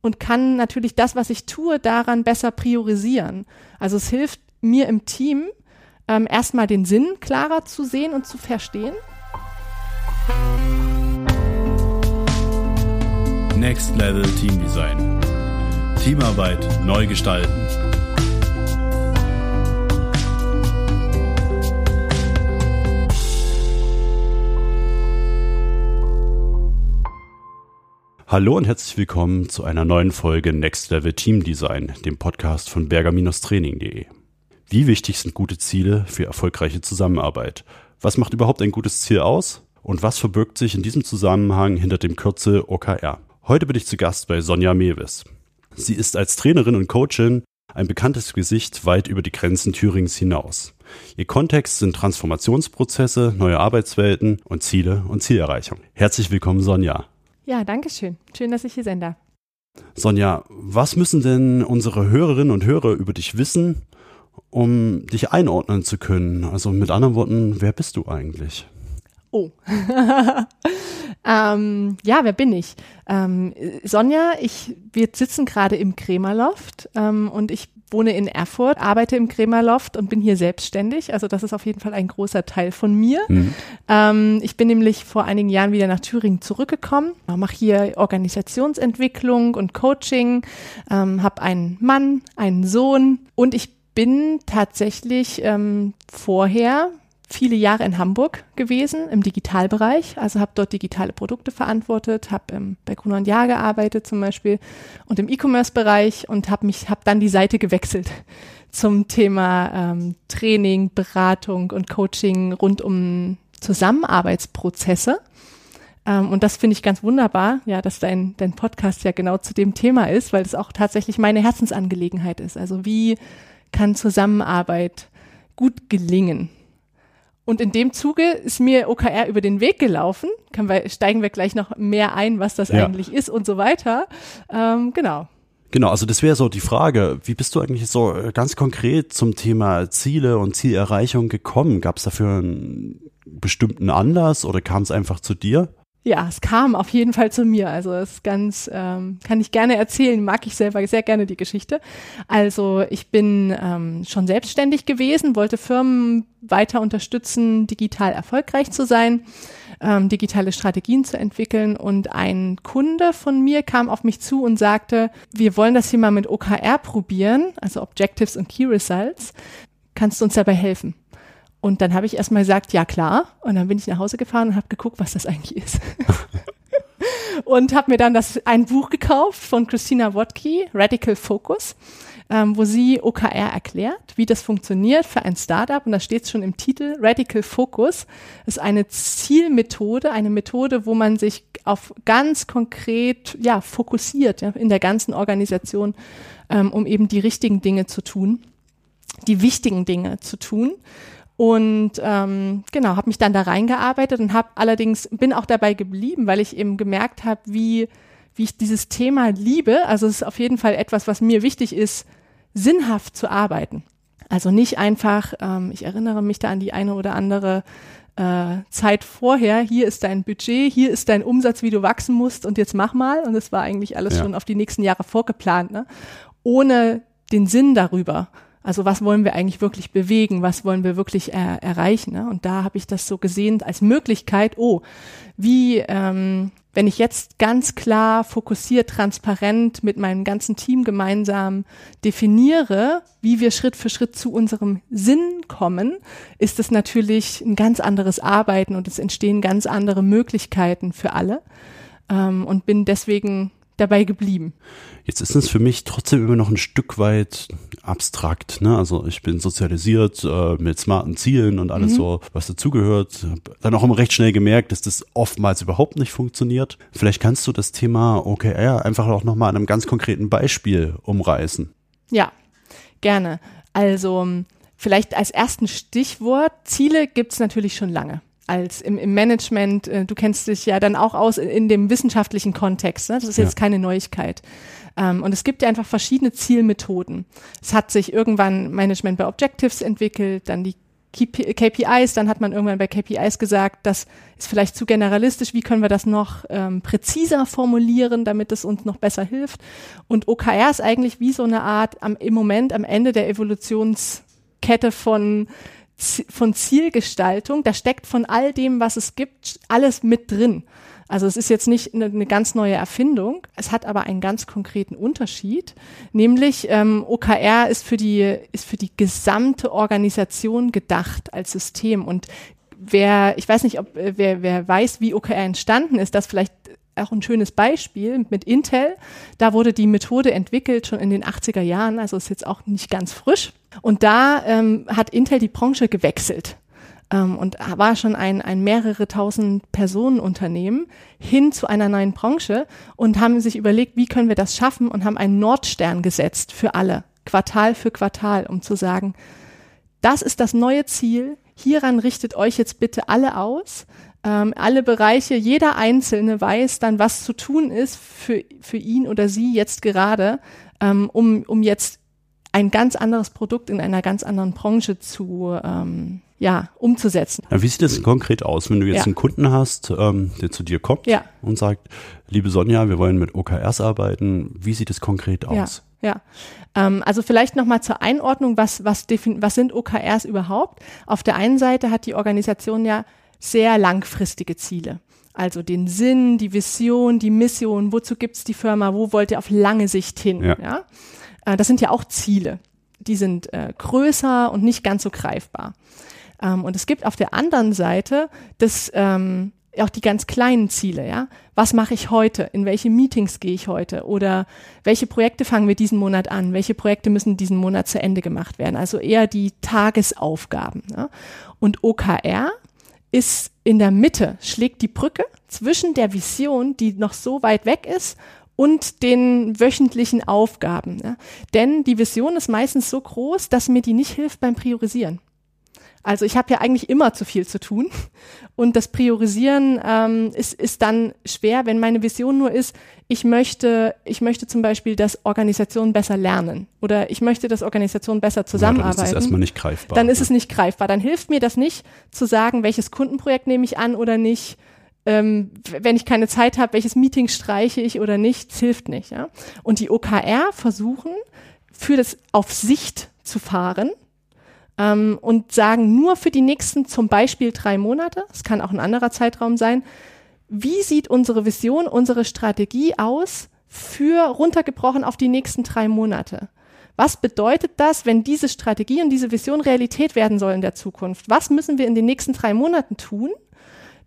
und kann natürlich das, was ich tue, daran besser priorisieren. Also es hilft mir im Team, ähm, erstmal den Sinn klarer zu sehen und zu verstehen. Next Level Team Design. Teamarbeit neu gestalten. Hallo und herzlich willkommen zu einer neuen Folge Next Level Team Design, dem Podcast von berger-training.de. Wie wichtig sind gute Ziele für erfolgreiche Zusammenarbeit? Was macht überhaupt ein gutes Ziel aus? Und was verbirgt sich in diesem Zusammenhang hinter dem Kürzel OKR? Heute bin ich zu Gast bei Sonja Mewis. Sie ist als Trainerin und Coachin ein bekanntes Gesicht weit über die Grenzen Thürings hinaus. Ihr Kontext sind Transformationsprozesse, neue Arbeitswelten und Ziele und Zielerreichung. Herzlich willkommen, Sonja. Ja, danke schön. Schön, dass ich hier sein darf. Sonja, was müssen denn unsere Hörerinnen und Hörer über dich wissen, um dich einordnen zu können? Also mit anderen Worten, wer bist du eigentlich? Oh. ähm, ja, wer bin ich? Ähm, Sonja, ich, wir sitzen gerade im Krämerloft ähm, und ich wohne in Erfurt, arbeite im Krämerloft und bin hier selbstständig. Also das ist auf jeden Fall ein großer Teil von mir. Mhm. Ähm, ich bin nämlich vor einigen Jahren wieder nach Thüringen zurückgekommen, mache hier Organisationsentwicklung und Coaching, ähm, habe einen Mann, einen Sohn und ich bin tatsächlich ähm, vorher viele Jahre in Hamburg gewesen im Digitalbereich, also habe dort digitale Produkte verantwortet, habe bei Gruner und Jahr gearbeitet zum Beispiel und im E-Commerce-Bereich und habe mich, habe dann die Seite gewechselt zum Thema ähm, Training, Beratung und Coaching rund um Zusammenarbeitsprozesse. Ähm, und das finde ich ganz wunderbar, ja, dass dein, dein Podcast ja genau zu dem Thema ist, weil es auch tatsächlich meine Herzensangelegenheit ist. Also wie kann Zusammenarbeit gut gelingen? Und in dem Zuge ist mir OKR über den Weg gelaufen. Wir, steigen wir gleich noch mehr ein, was das ja. eigentlich ist und so weiter. Ähm, genau. Genau, also das wäre so die Frage, wie bist du eigentlich so äh, ganz konkret zum Thema Ziele und Zielerreichung gekommen? Gab es dafür einen bestimmten Anlass oder kam es einfach zu dir? Ja, es kam auf jeden Fall zu mir. Also es ist ganz, ähm, kann ich gerne erzählen, mag ich selber sehr gerne die Geschichte. Also ich bin ähm, schon selbstständig gewesen, wollte Firmen weiter unterstützen, digital erfolgreich zu sein, ähm, digitale Strategien zu entwickeln. Und ein Kunde von mir kam auf mich zu und sagte, wir wollen das hier mal mit OKR probieren, also Objectives und Key Results. Kannst du uns dabei helfen? Und dann habe ich erstmal gesagt, ja klar. Und dann bin ich nach Hause gefahren und habe geguckt, was das eigentlich ist. und habe mir dann das ein Buch gekauft von Christina Wodke, Radical Focus, ähm, wo sie OKR erklärt, wie das funktioniert für ein Startup. Und da steht schon im Titel, Radical Focus ist eine Zielmethode, eine Methode, wo man sich auf ganz konkret ja, fokussiert ja, in der ganzen Organisation, ähm, um eben die richtigen Dinge zu tun, die wichtigen Dinge zu tun. Und ähm, genau, habe mich dann da reingearbeitet und habe allerdings bin auch dabei geblieben, weil ich eben gemerkt habe, wie wie ich dieses Thema liebe. Also es ist auf jeden Fall etwas, was mir wichtig ist, sinnhaft zu arbeiten. Also nicht einfach, ähm, ich erinnere mich da an die eine oder andere äh, Zeit vorher, hier ist dein Budget, hier ist dein Umsatz, wie du wachsen musst und jetzt mach mal. Und es war eigentlich alles ja. schon auf die nächsten Jahre vorgeplant, ne? ohne den Sinn darüber. Also was wollen wir eigentlich wirklich bewegen? Was wollen wir wirklich er erreichen? Ne? Und da habe ich das so gesehen als Möglichkeit, oh, wie, ähm, wenn ich jetzt ganz klar, fokussiert, transparent mit meinem ganzen Team gemeinsam definiere, wie wir Schritt für Schritt zu unserem Sinn kommen, ist es natürlich ein ganz anderes Arbeiten und es entstehen ganz andere Möglichkeiten für alle. Ähm, und bin deswegen dabei geblieben. Jetzt ist es für mich trotzdem immer noch ein Stück weit abstrakt. Ne? Also ich bin sozialisiert äh, mit smarten Zielen und alles mhm. so, was dazugehört. Dann auch immer recht schnell gemerkt, dass das oftmals überhaupt nicht funktioniert. Vielleicht kannst du das Thema OKR einfach auch nochmal an einem ganz konkreten Beispiel umreißen. Ja, gerne. Also vielleicht als ersten Stichwort, Ziele gibt es natürlich schon lange als im, im Management, äh, du kennst dich ja dann auch aus in, in dem wissenschaftlichen Kontext. Ne? Das ist jetzt ja. keine Neuigkeit. Ähm, und es gibt ja einfach verschiedene Zielmethoden. Es hat sich irgendwann Management bei Objectives entwickelt, dann die KPIs, dann hat man irgendwann bei KPIs gesagt, das ist vielleicht zu generalistisch, wie können wir das noch ähm, präziser formulieren, damit es uns noch besser hilft. Und OKR ist eigentlich wie so eine Art am, im Moment am Ende der Evolutionskette von von Zielgestaltung, da steckt von all dem, was es gibt, alles mit drin. Also es ist jetzt nicht eine, ganz neue Erfindung, es hat aber einen ganz konkreten Unterschied, nämlich ähm, OKR ist für die ist für die gesamte Organisation gedacht als System und wer ich weiß nicht, ob äh, wer wer weiß, wie OKR entstanden ist, das vielleicht auch ein schönes Beispiel mit Intel. Da wurde die Methode entwickelt schon in den 80er Jahren, also ist jetzt auch nicht ganz frisch. Und da ähm, hat Intel die Branche gewechselt ähm, und war schon ein, ein mehrere tausend Personen Unternehmen hin zu einer neuen Branche und haben sich überlegt, wie können wir das schaffen und haben einen Nordstern gesetzt für alle, Quartal für Quartal, um zu sagen, das ist das neue Ziel, hieran richtet euch jetzt bitte alle aus ähm, alle Bereiche, jeder Einzelne weiß dann, was zu tun ist für, für ihn oder sie jetzt gerade, ähm, um, um jetzt ein ganz anderes Produkt in einer ganz anderen Branche zu ähm, ja, umzusetzen. Ja, wie sieht das konkret aus, wenn du jetzt ja. einen Kunden hast, ähm, der zu dir kommt ja. und sagt, liebe Sonja, wir wollen mit OKRs arbeiten, wie sieht es konkret aus? Ja, ja. Ähm, also vielleicht nochmal zur Einordnung, was, was, was sind OKRs überhaupt? Auf der einen Seite hat die Organisation ja sehr langfristige Ziele. Also den Sinn, die Vision, die Mission, wozu gibt's die Firma, wo wollt ihr auf lange Sicht hin? Ja. ja? Äh, das sind ja auch Ziele. Die sind äh, größer und nicht ganz so greifbar. Ähm, und es gibt auf der anderen Seite das, ähm, auch die ganz kleinen Ziele, ja. Was mache ich heute? In welche Meetings gehe ich heute? Oder welche Projekte fangen wir diesen Monat an? Welche Projekte müssen diesen Monat zu Ende gemacht werden? Also eher die Tagesaufgaben. Ja? Und OKR ist in der Mitte, schlägt die Brücke zwischen der Vision, die noch so weit weg ist, und den wöchentlichen Aufgaben. Ja. Denn die Vision ist meistens so groß, dass mir die nicht hilft beim Priorisieren. Also ich habe ja eigentlich immer zu viel zu tun und das Priorisieren ähm, ist, ist dann schwer, wenn meine Vision nur ist, ich möchte, ich möchte zum Beispiel, dass Organisationen besser lernen oder ich möchte, dass Organisationen besser zusammenarbeiten. Ja, dann ist es erstmal nicht greifbar. Dann ist es nicht greifbar. Dann hilft mir das nicht zu sagen, welches Kundenprojekt nehme ich an oder nicht. Ähm, wenn ich keine Zeit habe, welches Meeting streiche ich oder nicht, das hilft nicht. Ja? Und die OKR versuchen, für das auf Sicht zu fahren, ähm, und sagen nur für die nächsten zum Beispiel drei Monate, es kann auch ein anderer Zeitraum sein, wie sieht unsere Vision, unsere Strategie aus für runtergebrochen auf die nächsten drei Monate? Was bedeutet das, wenn diese Strategie und diese Vision Realität werden soll in der Zukunft? Was müssen wir in den nächsten drei Monaten tun,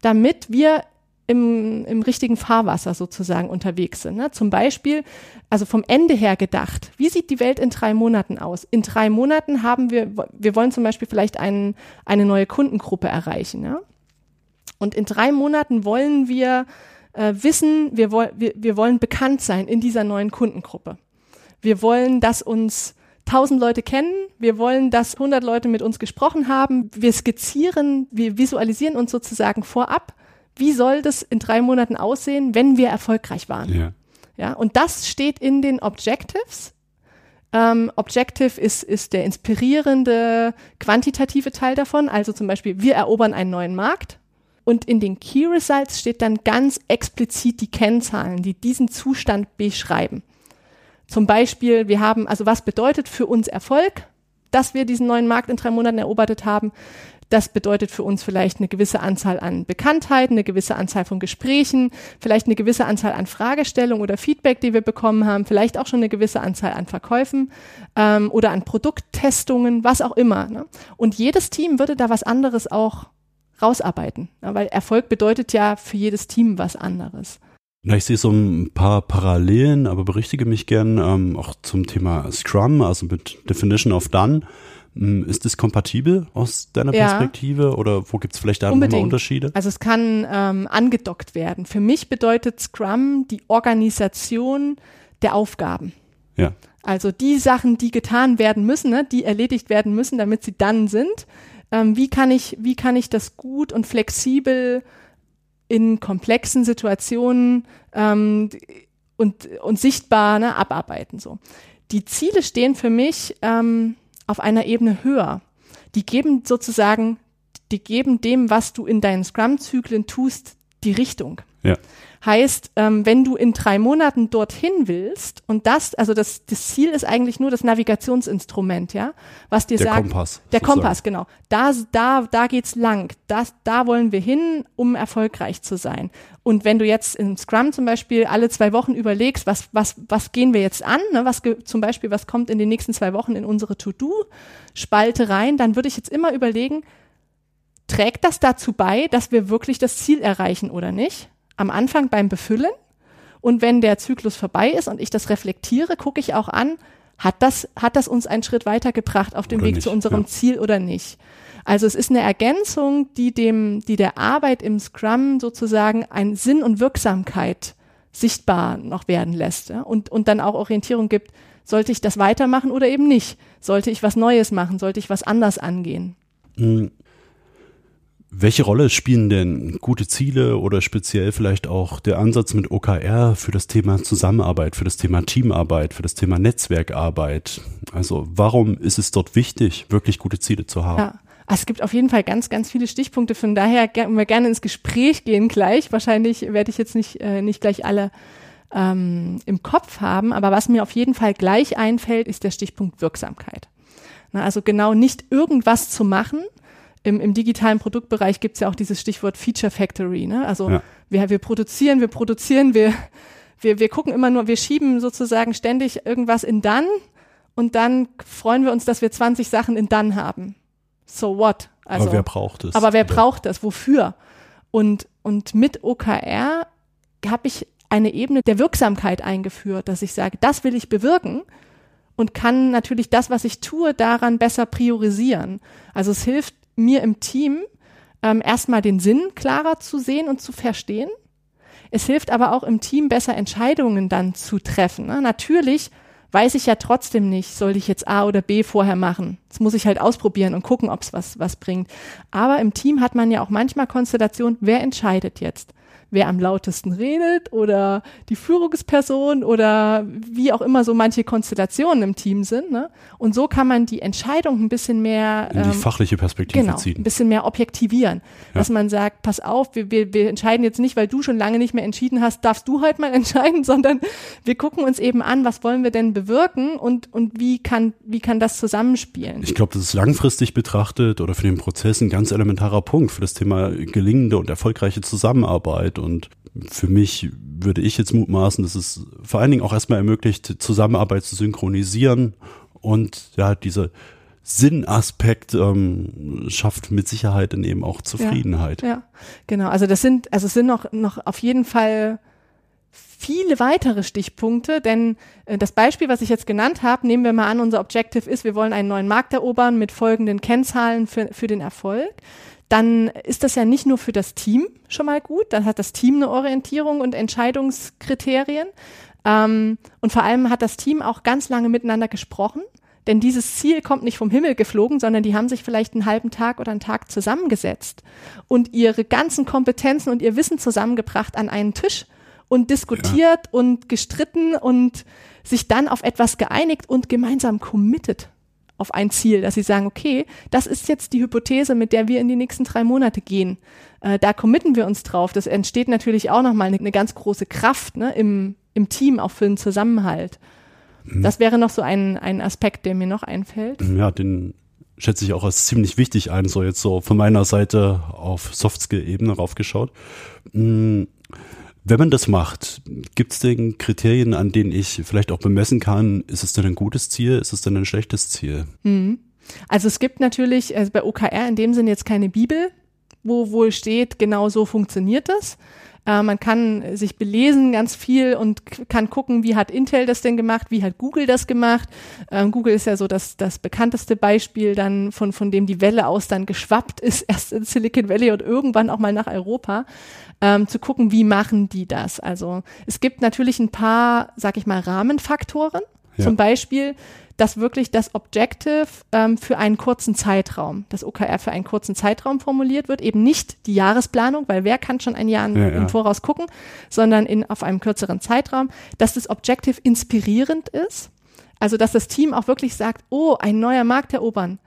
damit wir im, im richtigen Fahrwasser sozusagen unterwegs sind. Ne? Zum Beispiel, also vom Ende her gedacht, wie sieht die Welt in drei Monaten aus? In drei Monaten haben wir, wir wollen zum Beispiel vielleicht einen, eine neue Kundengruppe erreichen. Ja? Und in drei Monaten wollen wir äh, wissen, wir, woll, wir, wir wollen bekannt sein in dieser neuen Kundengruppe. Wir wollen, dass uns tausend Leute kennen. Wir wollen, dass hundert Leute mit uns gesprochen haben. Wir skizzieren, wir visualisieren uns sozusagen vorab wie soll das in drei Monaten aussehen, wenn wir erfolgreich waren? Ja. Ja, und das steht in den Objectives. Ähm, Objective ist, ist der inspirierende, quantitative Teil davon. Also zum Beispiel, wir erobern einen neuen Markt. Und in den Key Results steht dann ganz explizit die Kennzahlen, die diesen Zustand beschreiben. Zum Beispiel, wir haben, also was bedeutet für uns Erfolg, dass wir diesen neuen Markt in drei Monaten erobert haben? Das bedeutet für uns vielleicht eine gewisse Anzahl an Bekanntheiten, eine gewisse Anzahl von Gesprächen, vielleicht eine gewisse Anzahl an Fragestellungen oder Feedback, die wir bekommen haben, vielleicht auch schon eine gewisse Anzahl an Verkäufen ähm, oder an Produkttestungen, was auch immer. Ne? Und jedes Team würde da was anderes auch rausarbeiten, ne? weil Erfolg bedeutet ja für jedes Team was anderes. Na, ich sehe so ein paar Parallelen, aber berichtige mich gern ähm, auch zum Thema Scrum, also mit Definition of Done. Hm, ist das kompatibel aus deiner ja. Perspektive oder wo gibt es vielleicht da nochmal Unterschiede? Also es kann ähm, angedockt werden. Für mich bedeutet Scrum die Organisation der Aufgaben. Ja. Also die Sachen, die getan werden müssen, ne, die erledigt werden müssen, damit sie dann sind. Ähm, wie kann ich, wie kann ich das gut und flexibel in komplexen Situationen ähm, und, und sichtbar ne, abarbeiten so. Die Ziele stehen für mich ähm, auf einer Ebene höher. die geben sozusagen, die geben dem, was du in deinen Scrum-Zyklen tust, die Richtung. Ja. Heißt, ähm, wenn du in drei Monaten dorthin willst und das, also das, das Ziel ist eigentlich nur das Navigationsinstrument, ja, was dir Der sagt, Kompass. der sozusagen. Kompass, genau. Da, da, da geht's lang. Das, da wollen wir hin, um erfolgreich zu sein. Und wenn du jetzt in Scrum zum Beispiel alle zwei Wochen überlegst, was, was, was gehen wir jetzt an, ne? was zum Beispiel, was kommt in den nächsten zwei Wochen in unsere To-Do-Spalte rein, dann würde ich jetzt immer überlegen, trägt das dazu bei, dass wir wirklich das Ziel erreichen oder nicht? Am Anfang beim Befüllen. Und wenn der Zyklus vorbei ist und ich das reflektiere, gucke ich auch an, hat das, hat das uns einen Schritt weitergebracht auf dem Oder Weg nicht, zu unserem ja. Ziel oder nicht? Also es ist eine Ergänzung, die dem, die der Arbeit im Scrum sozusagen ein Sinn und Wirksamkeit sichtbar noch werden lässt ja? und, und dann auch Orientierung gibt, sollte ich das weitermachen oder eben nicht? Sollte ich was Neues machen? Sollte ich was anders angehen? Hm. Welche Rolle spielen denn gute Ziele oder speziell vielleicht auch der Ansatz mit OKR für das Thema Zusammenarbeit, für das Thema Teamarbeit, für das Thema Netzwerkarbeit? Also warum ist es dort wichtig, wirklich gute Ziele zu haben? Ja. Also es gibt auf jeden Fall ganz, ganz viele Stichpunkte. Von daher ger- wir gerne ins Gespräch gehen gleich. Wahrscheinlich werde ich jetzt nicht, äh, nicht gleich alle ähm, im Kopf haben. Aber was mir auf jeden Fall gleich einfällt, ist der Stichpunkt Wirksamkeit. Na, also genau nicht irgendwas zu machen. Im, im digitalen Produktbereich gibt es ja auch dieses Stichwort Feature Factory. Ne? Also Ja. wir, wir produzieren, wir produzieren, wir, wir, wir gucken immer nur, wir schieben sozusagen ständig irgendwas in dann und dann freuen wir uns, dass wir 20 Sachen in dann haben. So what? Also, aber wer braucht es? aber wer Oder- braucht das? Wofür? Und, und mit OKR habe ich eine Ebene der Wirksamkeit eingeführt, dass ich sage, das will ich bewirken und kann natürlich das, was ich tue, daran besser priorisieren. Also es hilft mir im Team, ähm, erstmal den Sinn klarer zu sehen und zu verstehen. Es hilft aber auch im Team besser Entscheidungen dann zu treffen. Ne? Natürlich weiß ich ja trotzdem nicht, soll ich jetzt A oder B vorher machen. Das muss ich halt ausprobieren und gucken, ob es was, was bringt. Aber im Team hat man ja auch manchmal Konstellation, wer entscheidet jetzt? Wer am lautesten redet oder die Führungsperson oder wie auch immer so manche Konstellationen im Team sind. Ne? Und so kann man die Entscheidung ein bisschen mehr in die ähm, fachliche Perspektive genau, ein ziehen. bisschen mehr objektivieren. Dass man sagt, pass auf, wir, wir, wir entscheiden jetzt nicht, weil du schon lange nicht mehr entschieden hast, darfst du heute mal entscheiden, sondern wir gucken uns eben an, was wollen wir denn bewirken und, und wie kann, wie kann das zusammenspielen. Ich glaube, das ist langfristig betrachtet oder für den Prozess ein ganz elementarer Punkt für das Thema gelingende und erfolgreiche Zusammenarbeit. Und für mich würde ich jetzt mutmaßen, dass es vor allen Dingen auch erstmal ermöglicht, Zusammenarbeit zu synchronisieren und ja, diese Sinnaspekt ähm, schafft mit Sicherheit dann eben auch Zufriedenheit. Ja, genau. Also das sind, also es sind noch, noch auf jeden Fall viele weitere Stichpunkte, denn äh, das Beispiel, was ich jetzt genannt habe, nehmen wir mal an, unser Objective ist, wir wollen einen neuen Markt erobern mit folgenden Kennzahlen für, für den Erfolg. Dann ist das ja nicht nur für das Team schon mal gut, dann hat das Team eine Orientierung und Entscheidungskriterien. Ähm, und vor allem hat das Team auch ganz lange miteinander gesprochen. Denn dieses Ziel kommt nicht vom Himmel geflogen, sondern die haben sich vielleicht einen halben Tag oder einen Tag zusammengesetzt und ihre ganzen Kompetenzen und ihr Wissen zusammengebracht an einen Tisch und diskutiert und gestritten und sich dann auf etwas geeinigt und gemeinsam committed auf ein Ziel, dass sie sagen, okay, das ist jetzt die Hypothese, mit der wir in die nächsten drei Monate gehen. Äh, da committen wir uns drauf. Das entsteht natürlich auch nochmal eine, eine ganz große Kraft ne, im, im Team, auch für den Zusammenhalt. Das wäre noch so ein, ein Aspekt, der mir noch einfällt. Ja, den schätze ich auch als ziemlich wichtig ein, so jetzt so von meiner Seite auf Softskill-Ebene raufgeschaut. Mm, Wenn man das macht, gibt es denn Kriterien, an denen ich vielleicht auch bemessen kann, ist es denn ein gutes Ziel, ist es denn ein schlechtes Ziel? Also es gibt natürlich also bei OKR in dem Sinne jetzt keine Bibel, wo wohl steht, genau so funktioniert das. Äh, man kann sich belesen ganz viel und kann gucken, wie hat Intel das denn gemacht, wie hat Google das gemacht. Ähm, Google ist ja so das, das bekannteste Beispiel dann, von, von dem die Welle aus dann geschwappt ist, erst in Silicon Valley und irgendwann auch mal nach Europa, ähm, zu gucken, wie machen die das. Also es gibt natürlich ein paar, sag ich mal, Rahmenfaktoren. Ja. Zum Beispiel, dass wirklich das Objective ähm, für einen kurzen Zeitraum, das OKR für einen kurzen Zeitraum formuliert wird, eben nicht die Jahresplanung, weil wer kann schon ein Jahr Ja, ja. im Voraus gucken, sondern in, auf einem kürzeren Zeitraum, dass das Objective inspirierend ist, also dass das Team auch wirklich sagt, oh, ein neuer Markt erobern,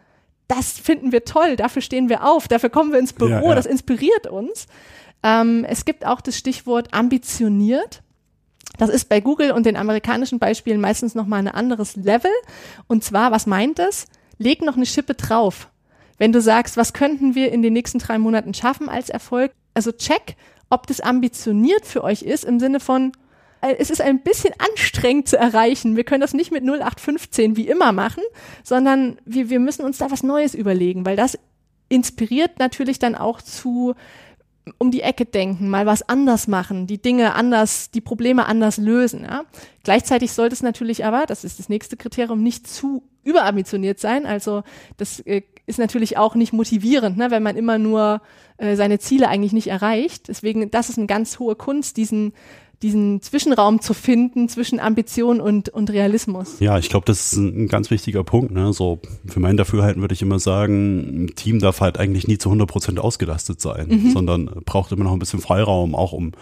das finden wir toll, dafür stehen wir auf, dafür kommen wir ins Büro, ja. das inspiriert uns. Ähm, es gibt auch das Stichwort ambitioniert. Das ist bei Google und den amerikanischen Beispielen meistens nochmal ein anderes Level. Und zwar, was meint es? Leg noch eine Schippe drauf. Wenn du sagst, was könnten wir in den nächsten drei Monaten schaffen als Erfolg? Also check, ob das ambitioniert für euch ist im Sinne von, äh, es ist ein bisschen anstrengend zu erreichen. Wir können das nicht mit 0815 wie immer machen, sondern wir, wir müssen uns da was Neues überlegen, weil das inspiriert natürlich dann auch zu um die Ecke denken, mal was anders machen, die Dinge anders, die Probleme anders lösen. Ja? Gleichzeitig sollte es natürlich aber, das ist das nächste Kriterium, nicht zu überambitioniert sein. Also das äh, ist natürlich auch nicht motivierend, ne, wenn man immer nur äh, seine Ziele eigentlich nicht erreicht. Deswegen, das ist eine ganz hohe Kunst, diesen diesen Zwischenraum zu finden zwischen Ambition und, und Realismus. Ja, ich glaube, das ist ein, ganz wichtiger Punkt. Ne? So für mein Dafürhalten würde ich immer sagen, ein Team darf halt eigentlich nie zu 100 Prozent ausgelastet sein, mhm. sondern braucht immer noch ein bisschen Freiraum, auch um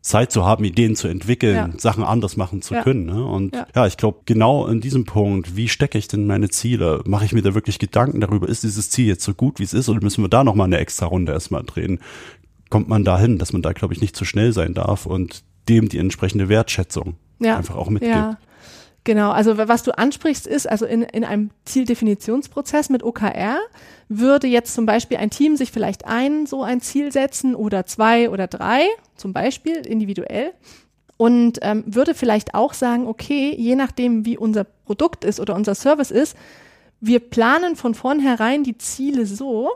Zeit zu haben, Ideen zu entwickeln, ja. Sachen anders machen zu ja. können. Ne? Und ja, ja ich glaube, genau in diesem Punkt, wie stecke ich denn meine Ziele? Mache ich mir da wirklich Gedanken darüber, ist dieses Ziel jetzt so gut, wie es ist, oder müssen wir da nochmal eine extra Runde erstmal drehen? Kommt man dahin, dass man da, glaube ich, nicht zu schnell sein darf und dem die entsprechende Wertschätzung einfach auch mitgibt. Ja. Genau, also was du ansprichst ist, also in, in einem Zieldefinitionsprozess mit OKR würde jetzt zum Beispiel ein Team sich vielleicht ein so ein Ziel setzen oder zwei oder drei, zum Beispiel individuell und ähm, würde vielleicht auch sagen, okay, je nachdem wie unser Produkt ist oder unser Service ist, wir planen von vornherein die Ziele so,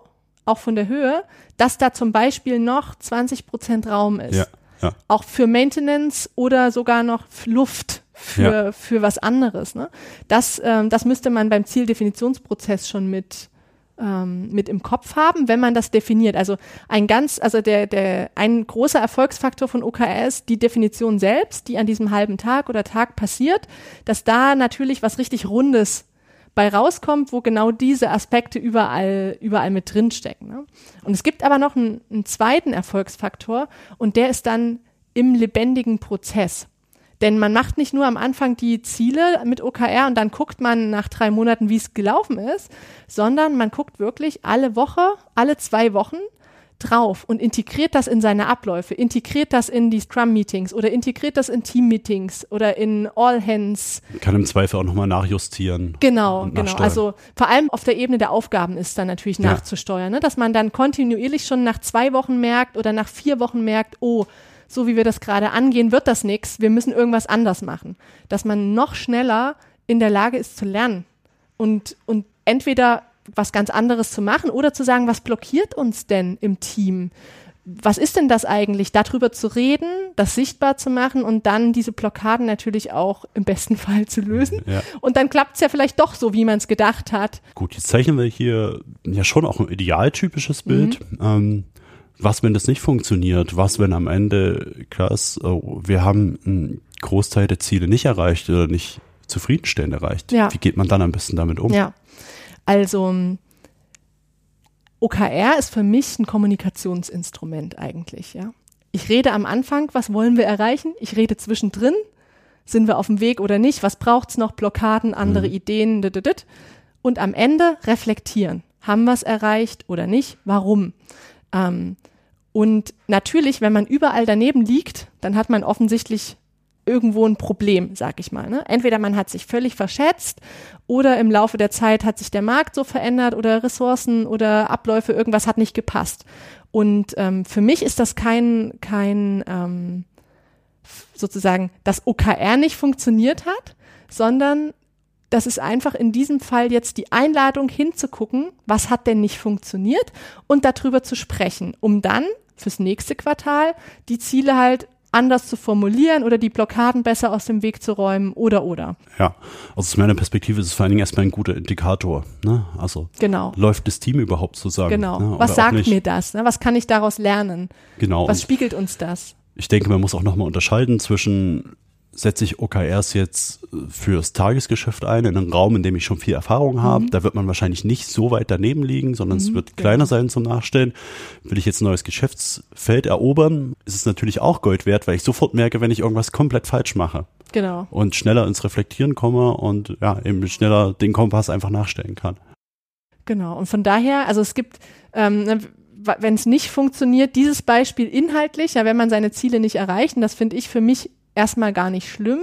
auch von der Höhe, dass da zum Beispiel noch 20 Prozent Raum ist. Ja, ja. Auch für Maintenance oder sogar noch Luft für, ja. für was anderes. Ne? Das, ähm, das müsste man beim Zieldefinitionsprozess schon mit, ähm, mit im Kopf haben, wenn man das definiert. Also ein ganz, also der, der, ein großer Erfolgsfaktor von OKR ist die Definition selbst, die an diesem halben Tag oder Tag passiert, dass da natürlich was richtig Rundes bei rauskommt, wo genau diese Aspekte überall, überall mit drinstecken. Ne? Und es gibt aber noch einen, einen zweiten Erfolgsfaktor und der ist dann im lebendigen Prozess. Denn man macht nicht nur am Anfang die Ziele mit OKR und dann guckt man nach drei Monaten, wie es gelaufen ist, sondern man guckt wirklich alle Woche, alle zwei Wochen drauf und integriert das in seine Abläufe, integriert das in die Scrum-Meetings oder integriert das in Team-Meetings oder in All-Hands. Kann im Zweifel auch nochmal nachjustieren. Genau, genau. Also vor allem auf der Ebene der Aufgaben ist dann natürlich ja. nachzusteuern, ne? dass man dann kontinuierlich schon nach zwei Wochen merkt oder nach vier Wochen merkt, oh, so wie wir das gerade angehen, wird das nichts, wir müssen irgendwas anders machen. Dass man noch schneller in der Lage ist zu lernen und, und entweder was ganz anderes zu machen oder zu sagen, was blockiert uns denn im Team? Was ist denn das eigentlich? Darüber zu reden, das sichtbar zu machen und dann diese Blockaden natürlich auch im besten Fall zu lösen. Ja. Und dann klappt es ja vielleicht doch so, wie man es gedacht hat. Gut, jetzt zeichnen wir hier ja schon auch ein idealtypisches Bild. Mhm. Ähm, was, wenn das nicht funktioniert? Was, wenn am Ende, klar ist, oh, wir haben einen Großteil der Ziele nicht erreicht oder nicht zufriedenstellend erreicht? Ja. Wie geht man dann am besten damit um? Ja, also OKR ist für mich ein Kommunikationsinstrument eigentlich, ja. Ich rede am Anfang, was wollen wir erreichen? Ich rede zwischendrin, sind wir auf dem Weg oder nicht? Was braucht's noch? Blockaden, andere mhm. Ideen, dit, und am Ende reflektieren. Haben wir es erreicht oder nicht? Warum? Ähm, und natürlich, wenn man überall daneben liegt, dann hat man offensichtlich irgendwo ein Problem, sag ich mal. Ne? Entweder man hat sich völlig verschätzt oder im Laufe der Zeit hat sich der Markt so verändert oder Ressourcen oder Abläufe, irgendwas hat nicht gepasst. Und ähm, für mich ist das kein, kein ähm, sozusagen, dass OKR nicht funktioniert hat, sondern das ist einfach in diesem Fall jetzt die Einladung hinzugucken, was hat denn nicht funktioniert und darüber zu sprechen, um dann fürs nächste Quartal die Ziele halt anders zu formulieren oder die Blockaden besser aus dem Weg zu räumen oder oder. Ja, also aus meiner Perspektive ist es vor allen Dingen erstmal ein guter Indikator. Ne? Also genau. läuft das Team überhaupt zusammen? Genau. Ne? Was sagt mir das? Ne? Was kann ich daraus lernen? Genau. Was spiegelt uns das? Ich denke, man muss auch nochmal unterscheiden zwischen setze ich OKRs jetzt äh, fürs Tagesgeschäft ein, in einen Raum, in dem ich schon viel Erfahrung habe. Mhm. Da wird man wahrscheinlich nicht so weit daneben liegen, sondern mhm, es wird kleiner genau. sein zum Nachstellen. Will ich jetzt ein neues Geschäftsfeld erobern, ist es natürlich auch Gold wert, weil ich sofort merke, wenn ich irgendwas komplett falsch mache. Genau. Und schneller ins Reflektieren komme und ja, eben schneller den Kompass einfach nachstellen kann. Genau. Und von daher, also es gibt, ähm, ne, wenn es nicht funktioniert, dieses Beispiel inhaltlich, ja, wenn man seine Ziele nicht erreicht, und das finde ich für mich erstmal gar nicht schlimm,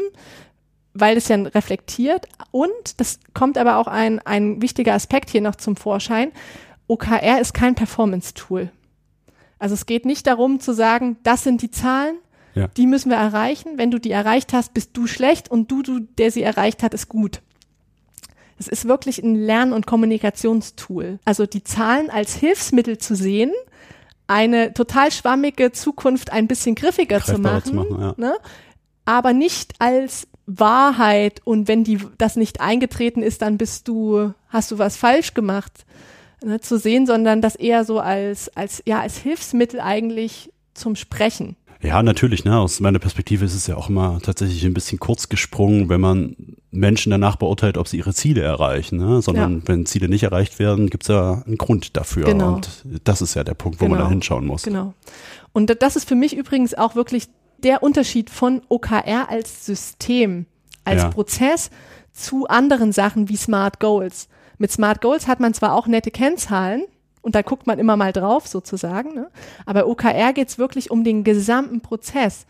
weil es ja reflektiert. Und das kommt aber auch ein, ein wichtiger Aspekt hier noch zum Vorschein. OKR ist kein Performance-Tool. Also es geht nicht darum zu sagen, das sind die Zahlen, ja. die müssen wir erreichen. Wenn du die erreicht hast, bist du schlecht und du, du, der sie erreicht hat, ist gut. Es ist wirklich ein Lern- und Kommunikationstool. Also die Zahlen als Hilfsmittel zu sehen, eine total schwammige Zukunft ein bisschen griffiger zu machen, zu machen ja. ne? Aber nicht als Wahrheit und wenn die das nicht eingetreten ist, dann bist du, hast du was falsch gemacht, ne, zu sehen, sondern das eher so als, als, ja, als Hilfsmittel eigentlich zum Sprechen. Ja, natürlich, ne? Aus meiner Perspektive ist es ja auch immer tatsächlich ein bisschen kurz gesprungen, wenn man Menschen danach beurteilt, ob sie ihre Ziele erreichen, ne? Sondern ja. wenn Ziele nicht erreicht werden, gibt es ja einen Grund dafür. Genau. Und das ist ja der Punkt, wo genau. man da hinschauen muss. Genau. Und das ist für mich übrigens auch wirklich der Unterschied von OKR als System, als ja. Prozess zu anderen Sachen wie Smart Goals. Mit Smart Goals hat man zwar auch nette Kennzahlen und da guckt man immer mal drauf sozusagen, ne? aber OKR geht es wirklich um den gesamten Prozess.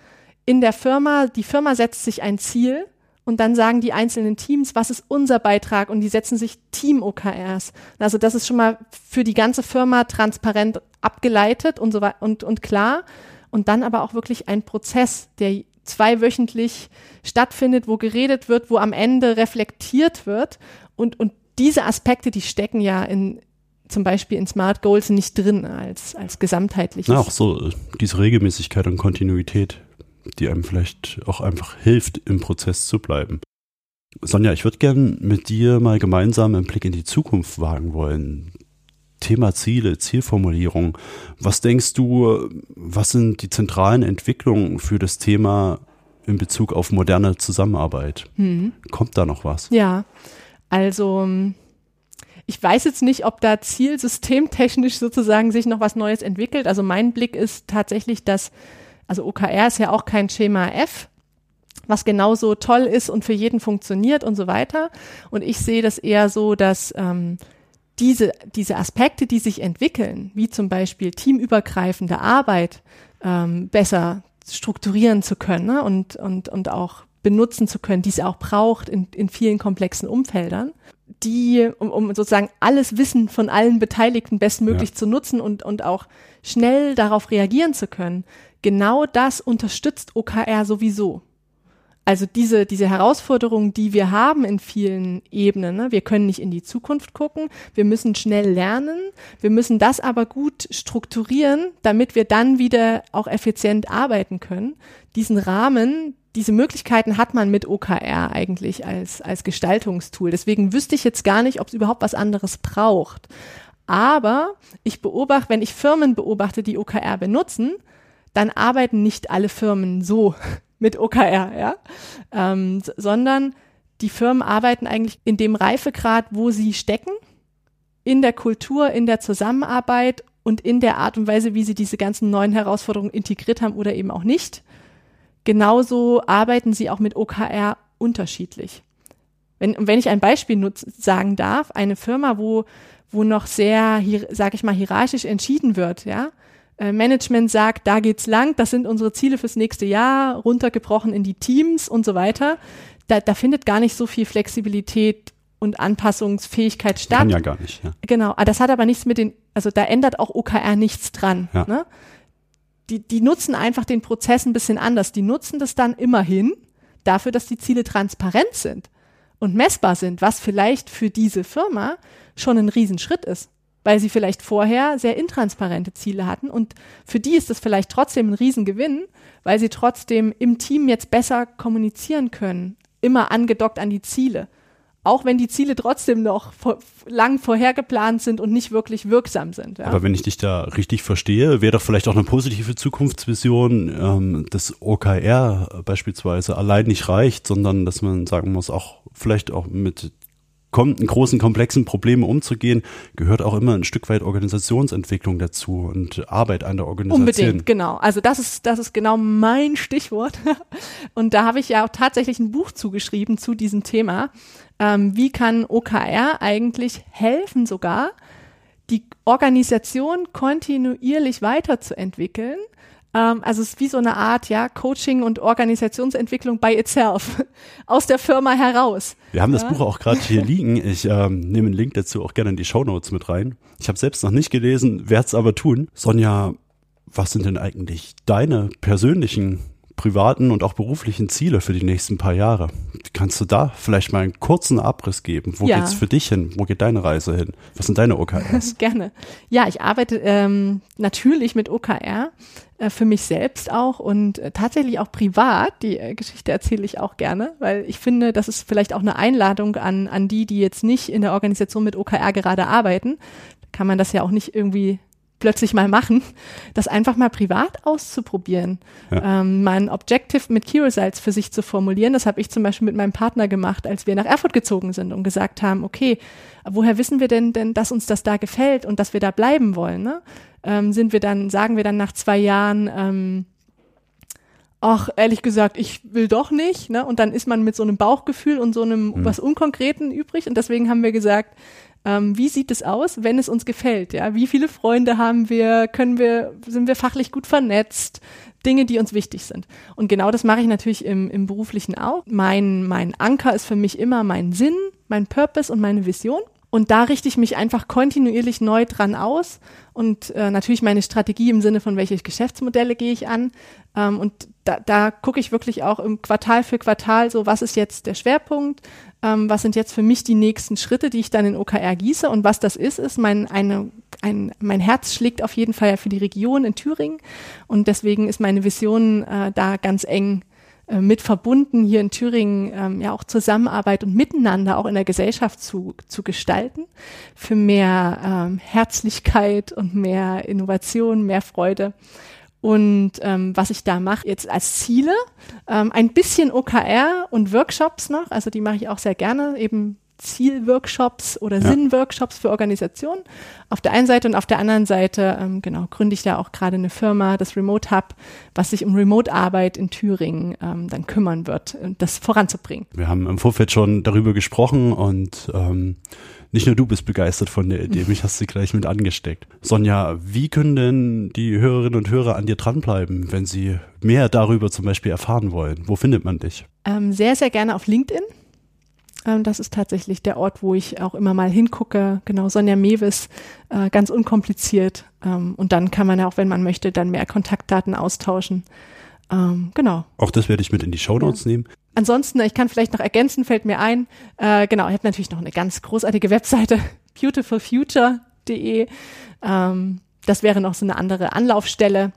In der Firma, die Firma setzt sich ein Ziel und dann sagen die einzelnen Teams, was ist unser Beitrag und die setzen sich Team-OKRs. Also das ist schon mal für die ganze Firma transparent abgeleitet und so und, und klar und dann aber auch wirklich ein Prozess, der zweiwöchentlich stattfindet, wo geredet wird, wo am Ende reflektiert wird und, und diese Aspekte, die stecken ja in, zum Beispiel in Smart Goals nicht drin als, als gesamtheitliches. Ja, auch so, diese Regelmäßigkeit und Kontinuität, die einem vielleicht auch einfach hilft, im Prozess zu bleiben. Sonja, ich würde gern mit dir mal gemeinsam einen Blick in die Zukunft wagen wollen. Thema Ziele, Zielformulierung. Was denkst du, was sind die zentralen Entwicklungen für das Thema in Bezug auf moderne Zusammenarbeit? Hm. Kommt da noch was? Ja, also ich weiß jetzt nicht, ob da zielsystemtechnisch sozusagen sich noch was Neues entwickelt. Also mein Blick ist tatsächlich, dass, also OKR ist ja auch kein Schema F, was genauso toll ist und für jeden funktioniert und so weiter. Und ich sehe das eher so, dass ähm, diese, diese Aspekte, die sich entwickeln, wie zum Beispiel teamübergreifende Arbeit, ähm, besser strukturieren zu können ne? und, und, und auch benutzen zu können, die es auch braucht in, in vielen komplexen Umfeldern, die, um, um sozusagen alles Wissen von allen Beteiligten bestmöglich ja. zu nutzen und, und auch schnell darauf reagieren zu können. Genau das unterstützt OKR sowieso. Also diese, diese Herausforderungen, die wir haben in vielen Ebenen, ne? wir können nicht in die Zukunft gucken, wir müssen schnell lernen, wir müssen das aber gut strukturieren, damit wir dann wieder auch effizient arbeiten können. Diesen Rahmen, diese Möglichkeiten hat man mit OKR eigentlich als, als Gestaltungstool. Deswegen wüsste ich jetzt gar nicht, ob es überhaupt was anderes braucht. Aber ich beobachte, wenn ich Firmen beobachte, die OKR benutzen, dann arbeiten nicht alle Firmen so mit OKR, ja, ähm, sondern die Firmen arbeiten eigentlich in dem Reifegrad, wo sie stecken, in der Kultur, in der Zusammenarbeit und in der Art und Weise, wie sie diese ganzen neuen Herausforderungen integriert haben oder eben auch nicht. Genauso arbeiten sie auch mit OKR unterschiedlich. Wenn, wenn ich ein Beispiel nutz, sagen darf, eine Firma, wo, wo noch sehr, sage ich mal, hierarchisch entschieden wird, ja, Management sagt, da geht's lang, das sind unsere Ziele fürs nächste Jahr, runtergebrochen in die Teams und so weiter. Da, da findet gar nicht so viel Flexibilität und Anpassungsfähigkeit statt. Kann ja gar nicht. Ja. Genau, ah, das hat aber nichts mit den, also da ändert auch OKR nichts dran. Ja. Ne? Die, die nutzen einfach den Prozess ein bisschen anders. Die nutzen das dann immerhin dafür, dass die Ziele transparent sind und messbar sind, was vielleicht für diese Firma schon ein Riesenschritt ist weil sie vielleicht vorher sehr intransparente Ziele hatten und für die ist das vielleicht trotzdem ein Riesengewinn, weil sie trotzdem im Team jetzt besser kommunizieren können, immer angedockt an die Ziele. Auch wenn die Ziele trotzdem noch vor, lang vorhergeplant sind und nicht wirklich wirksam sind. Ja. Aber wenn ich dich da richtig verstehe, wäre doch vielleicht auch eine positive Zukunftsvision, ähm, dass OKR beispielsweise allein nicht reicht, sondern dass man sagen muss, auch vielleicht auch mit kommt, in großen, komplexen Problemen umzugehen, gehört auch immer ein Stück weit Organisationsentwicklung dazu und Arbeit an der Organisation. Unbedingt, genau. Also das ist, das ist genau mein Stichwort. Und da habe ich ja auch tatsächlich ein Buch zugeschrieben zu diesem Thema. Ähm, wie kann OKR eigentlich helfen sogar, die Organisation kontinuierlich weiterzuentwickeln? Ähm, also es ist wie so eine Art, ja, Coaching und Organisationsentwicklung by itself, aus der Firma heraus. Wir haben ja. das Buch auch gerade hier liegen. Ich ähm, nehme einen Link dazu auch gerne in die Show Notes mit rein. Ich habe selbst noch nicht gelesen, werde es aber tun. Sonja, was sind denn eigentlich deine persönlichen privaten und auch beruflichen Ziele für die nächsten paar Jahre. Kannst du da vielleicht mal einen kurzen Abriss geben? Wo ja. geht's für dich hin? Wo geht deine Reise hin? Was sind deine OKRs? Gerne. Ja, ich arbeite ähm, natürlich mit OKR für mich selbst auch und äh, tatsächlich auch privat. Die äh, Geschichte erzähle ich auch gerne, weil ich finde, das ist vielleicht auch eine Einladung an, an die, die jetzt nicht in der Organisation mit OKR gerade arbeiten. Kann man das ja auch nicht irgendwie plötzlich mal machen, das einfach mal privat auszuprobieren, ja. ähm, mein Objective mit Kirosalz für sich zu formulieren. Das habe ich zum Beispiel mit meinem Partner gemacht, als wir nach Erfurt gezogen sind und gesagt haben, okay, woher wissen wir denn, denn, dass uns das da gefällt und dass wir da bleiben wollen? Ne? Ähm, sind wir dann, sagen wir dann nach zwei Jahren, ähm, ach, ehrlich gesagt, ich will doch nicht, ne? Und dann ist man mit so einem Bauchgefühl und so einem mhm. was Unkonkreten übrig. Und deswegen haben wir gesagt, ähm, wie sieht es aus, wenn es uns gefällt? Ja, wie viele Freunde haben wir? Können wir, sind wir fachlich gut vernetzt? Dinge, die uns wichtig sind. Und genau das mache ich natürlich im, im beruflichen auch. Mein, mein Anker ist für mich immer mein Sinn, mein Purpose und meine Vision. Und da richte ich mich einfach kontinuierlich neu dran aus und äh, natürlich meine Strategie im Sinne von welche Geschäftsmodelle gehe ich an. Ähm, und da, da gucke ich wirklich auch im Quartal für Quartal so, was ist jetzt der Schwerpunkt, ähm, was sind jetzt für mich die nächsten Schritte, die ich dann in OKR gieße. Und was das ist, ist mein, eine, ein, mein Herz schlägt auf jeden Fall für die Region in Thüringen. Und deswegen ist meine Vision äh, da ganz eng äh, mit verbunden, hier in Thüringen ähm, ja auch Zusammenarbeit und Miteinander auch in der Gesellschaft zu, zu gestalten, für mehr ähm, Herzlichkeit und mehr Innovation, mehr Freude. Und ähm, was ich da mache jetzt als Ziele, ähm, ein bisschen OKR und Workshops noch, also die mache ich auch sehr gerne, eben Zielworkshops oder ja. Sinnworkshops für Organisationen auf der einen Seite und auf der anderen Seite, ähm, genau, gründe ich da auch gerade eine Firma, das Remote Hub, was sich um Remote-Arbeit in Thüringen ähm, dann kümmern wird, das voranzubringen. Wir haben im Vorfeld schon darüber gesprochen und ähm, nicht nur du bist begeistert von der Idee, mich hast du gleich mit angesteckt. Sonja, wie können denn die Hörerinnen und Hörer an dir dranbleiben, wenn sie mehr darüber zum Beispiel erfahren wollen? Wo findet man dich? Ähm, sehr, sehr gerne auf LinkedIn. Ähm, das ist tatsächlich der Ort, wo ich auch immer mal hingucke. Genau, Sonja Mewis, äh, ganz unkompliziert. Ähm, und dann kann man ja auch, wenn man möchte, dann mehr Kontaktdaten austauschen. Ähm, genau. Auch das werde ich mit in die Shownotes ja. nehmen. Ansonsten, ich kann vielleicht noch ergänzen, fällt mir ein, äh, genau, ich habe natürlich noch eine ganz großartige Webseite, beautifulfuture.de. Ähm, das wäre noch so eine andere Anlaufstelle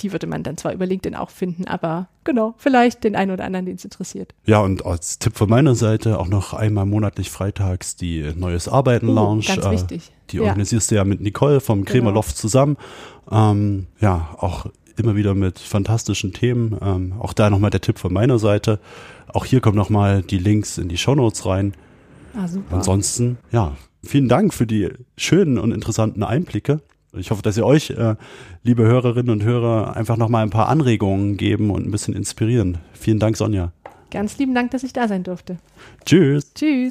die würde man dann zwar über LinkedIn auch finden, aber genau, vielleicht den einen oder anderen, den es interessiert. Ja, und als Tipp von meiner Seite auch noch einmal monatlich freitags die Neues Arbeiten oh, Lounge. Ganz äh, wichtig. Die ja. organisierst du ja mit Nicole vom Kremer genau. Loft zusammen. Ähm, ja, auch immer wieder mit fantastischen Themen. Ähm, auch da nochmal der Tipp von meiner Seite. Auch hier kommen nochmal die Links in die Shownotes rein. Ah, super. Ansonsten, ja, vielen Dank für die schönen und interessanten Einblicke. Ich hoffe, dass ihr euch, äh, liebe Hörerinnen und Hörer, einfach nochmal ein paar Anregungen geben und ein bisschen inspirieren. Vielen Dank, Sonja. Ganz lieben Dank, dass ich da sein durfte. Tschüss. Tschüss.